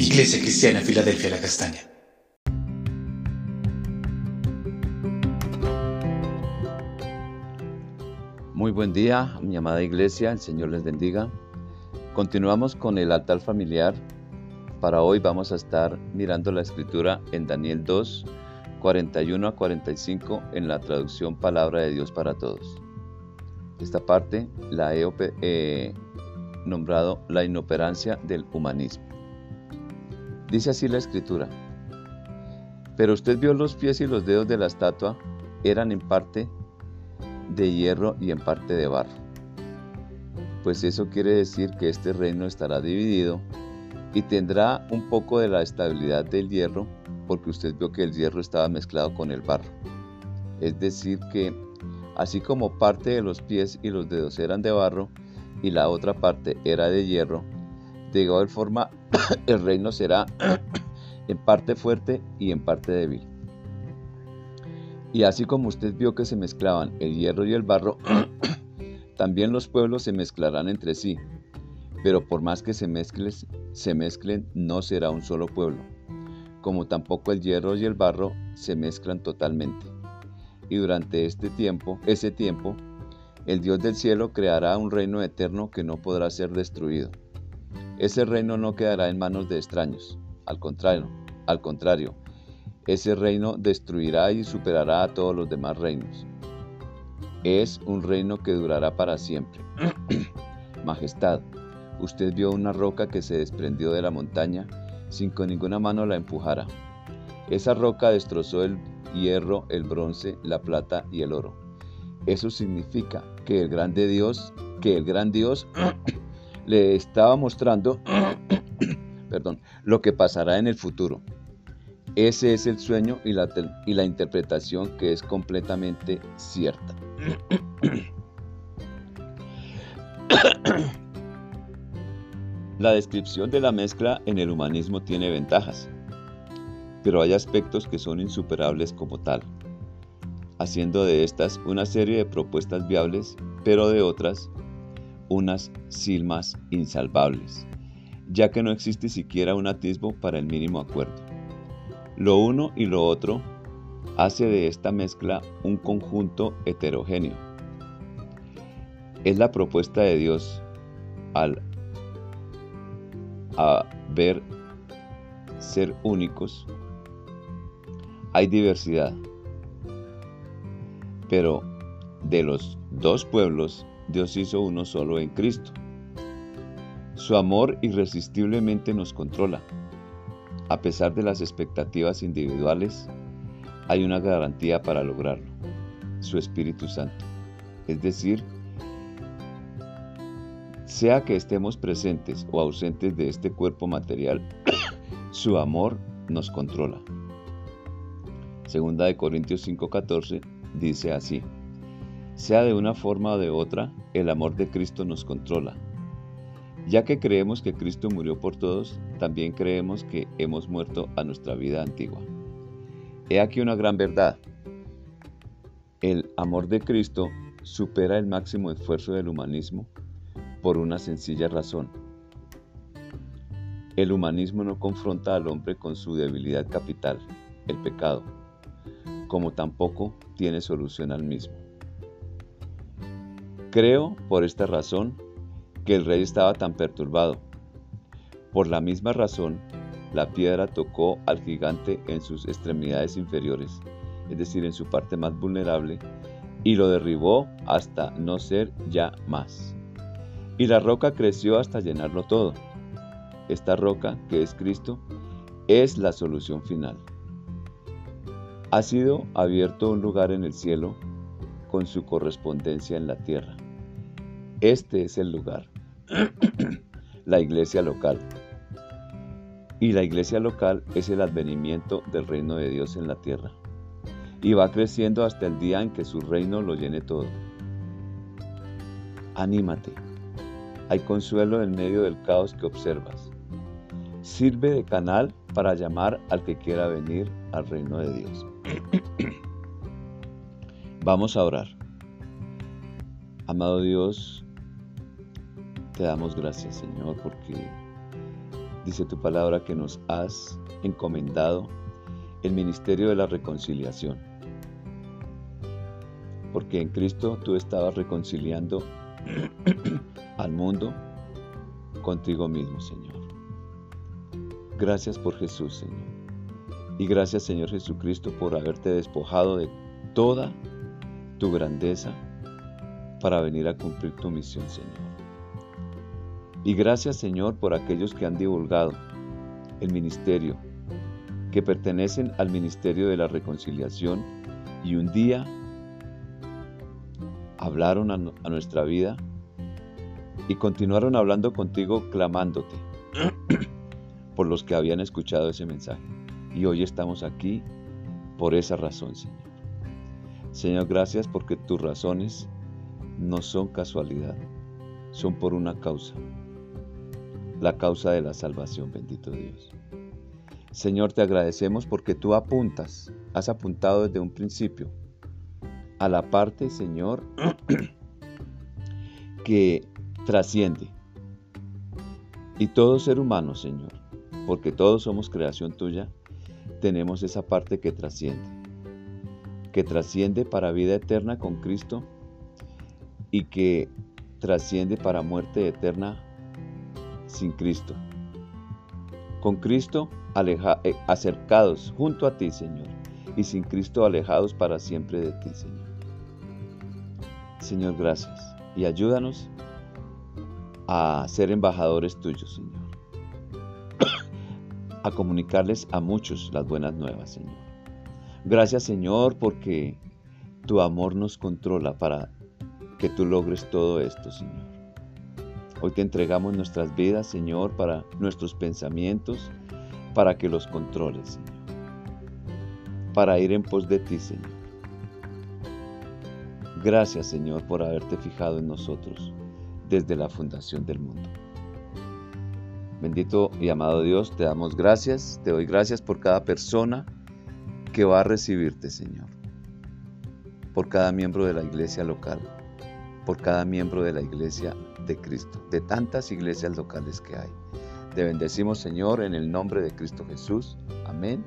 Iglesia Cristiana Filadelfia La Castaña. Muy buen día, mi amada iglesia, el Señor les bendiga. Continuamos con el altar familiar. Para hoy vamos a estar mirando la escritura en Daniel 2, 41 a 45 en la traducción Palabra de Dios para Todos. Esta parte la he eh, nombrado la inoperancia del humanismo. Dice así la escritura. Pero usted vio los pies y los dedos de la estatua, eran en parte de hierro y en parte de barro. Pues eso quiere decir que este reino estará dividido y tendrá un poco de la estabilidad del hierro, porque usted vio que el hierro estaba mezclado con el barro. Es decir, que así como parte de los pies y los dedos eran de barro y la otra parte era de hierro, de igual forma el reino será en parte fuerte y en parte débil. Y así como usted vio que se mezclaban el hierro y el barro, también los pueblos se mezclarán entre sí, pero por más que se mezclen, se mezclen no será un solo pueblo, como tampoco el hierro y el barro se mezclan totalmente. Y durante este tiempo, ese tiempo, el Dios del cielo creará un reino eterno que no podrá ser destruido. Ese reino no quedará en manos de extraños, al contrario, al contrario, ese reino destruirá y superará a todos los demás reinos. Es un reino que durará para siempre. Majestad, usted vio una roca que se desprendió de la montaña sin que ninguna mano la empujara. Esa roca destrozó el hierro, el bronce, la plata y el oro. Eso significa que el grande Dios, que el gran Dios le estaba mostrando, perdón, lo que pasará en el futuro. Ese es el sueño y la, y la interpretación que es completamente cierta. La descripción de la mezcla en el humanismo tiene ventajas, pero hay aspectos que son insuperables como tal, haciendo de estas una serie de propuestas viables, pero de otras unas silmas insalvables, ya que no existe siquiera un atisbo para el mínimo acuerdo. Lo uno y lo otro hace de esta mezcla un conjunto heterogéneo. Es la propuesta de Dios al ver ser únicos. Hay diversidad, pero de los dos pueblos Dios hizo uno solo en Cristo. Su amor irresistiblemente nos controla. A pesar de las expectativas individuales, hay una garantía para lograrlo, su Espíritu Santo. Es decir, sea que estemos presentes o ausentes de este cuerpo material, su amor nos controla. Segunda de Corintios 5:14 dice así: Sea de una forma o de otra, el amor de Cristo nos controla ya que creemos que Cristo murió por todos, también creemos que hemos muerto a nuestra vida antigua. He aquí una gran verdad. El amor de Cristo supera el máximo esfuerzo del humanismo por una sencilla razón. El humanismo no confronta al hombre con su debilidad capital, el pecado, como tampoco tiene solución al mismo. Creo, por esta razón, que el rey estaba tan perturbado. Por la misma razón, la piedra tocó al gigante en sus extremidades inferiores, es decir, en su parte más vulnerable, y lo derribó hasta no ser ya más. Y la roca creció hasta llenarlo todo. Esta roca, que es Cristo, es la solución final. Ha sido abierto un lugar en el cielo con su correspondencia en la tierra. Este es el lugar la iglesia local. Y la iglesia local es el advenimiento del reino de Dios en la tierra. Y va creciendo hasta el día en que su reino lo llene todo. Anímate. Hay consuelo en medio del caos que observas. Sirve de canal para llamar al que quiera venir al reino de Dios. Vamos a orar. Amado Dios, te damos gracias, Señor, porque dice tu palabra que nos has encomendado el ministerio de la reconciliación. Porque en Cristo tú estabas reconciliando al mundo contigo mismo, Señor. Gracias por Jesús, Señor. Y gracias, Señor Jesucristo, por haberte despojado de toda tu grandeza para venir a cumplir tu misión, Señor. Y gracias, Señor, por aquellos que han divulgado el ministerio, que pertenecen al ministerio de la reconciliación y un día hablaron a, nuestra vida y continuaron hablando contigo clamándote por los que habían escuchado ese mensaje. Y hoy estamos aquí por esa razón, Señor. Señor, gracias porque tus razones no son casualidad, son por una causa, la causa de la salvación, bendito Dios. Señor, te agradecemos porque tú apuntas, has apuntado desde un principio a la parte, Señor, que trasciende. Y todo ser humano, Señor, porque todos somos creación tuya, tenemos esa parte que trasciende, que trasciende para vida eterna con Cristo y que trasciende para muerte eterna sin Cristo. Con Cristo eh, acercados junto a ti, Señor, y sin Cristo alejados para siempre de ti, Señor. Señor, gracias. Y ayúdanos a ser embajadores tuyos, Señor. a comunicarles a muchos las buenas nuevas, Señor. Gracias, Señor, porque tu amor nos controla para que tú logres todo esto, Señor. Hoy te entregamos nuestras vidas, Señor, para nuestros pensamientos, para que los controles, Señor. Para ir en pos de ti, Señor. Gracias Señor por haberte fijado en nosotros desde la fundación del mundo. Bendito y amado Dios, te damos gracias, te doy gracias por cada persona que va a recibirte, Señor. Por cada miembro de la iglesia local, por cada miembro de la iglesia de Cristo, de tantas iglesias locales que hay. Te bendecimos, Señor, en el nombre de Cristo Jesús. Amén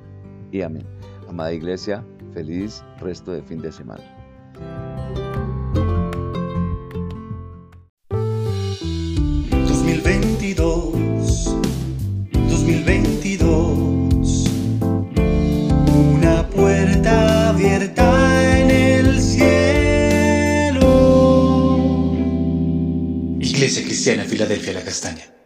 y amén. Amada iglesia, feliz resto de fin de semana. Filadelfia La Castaña.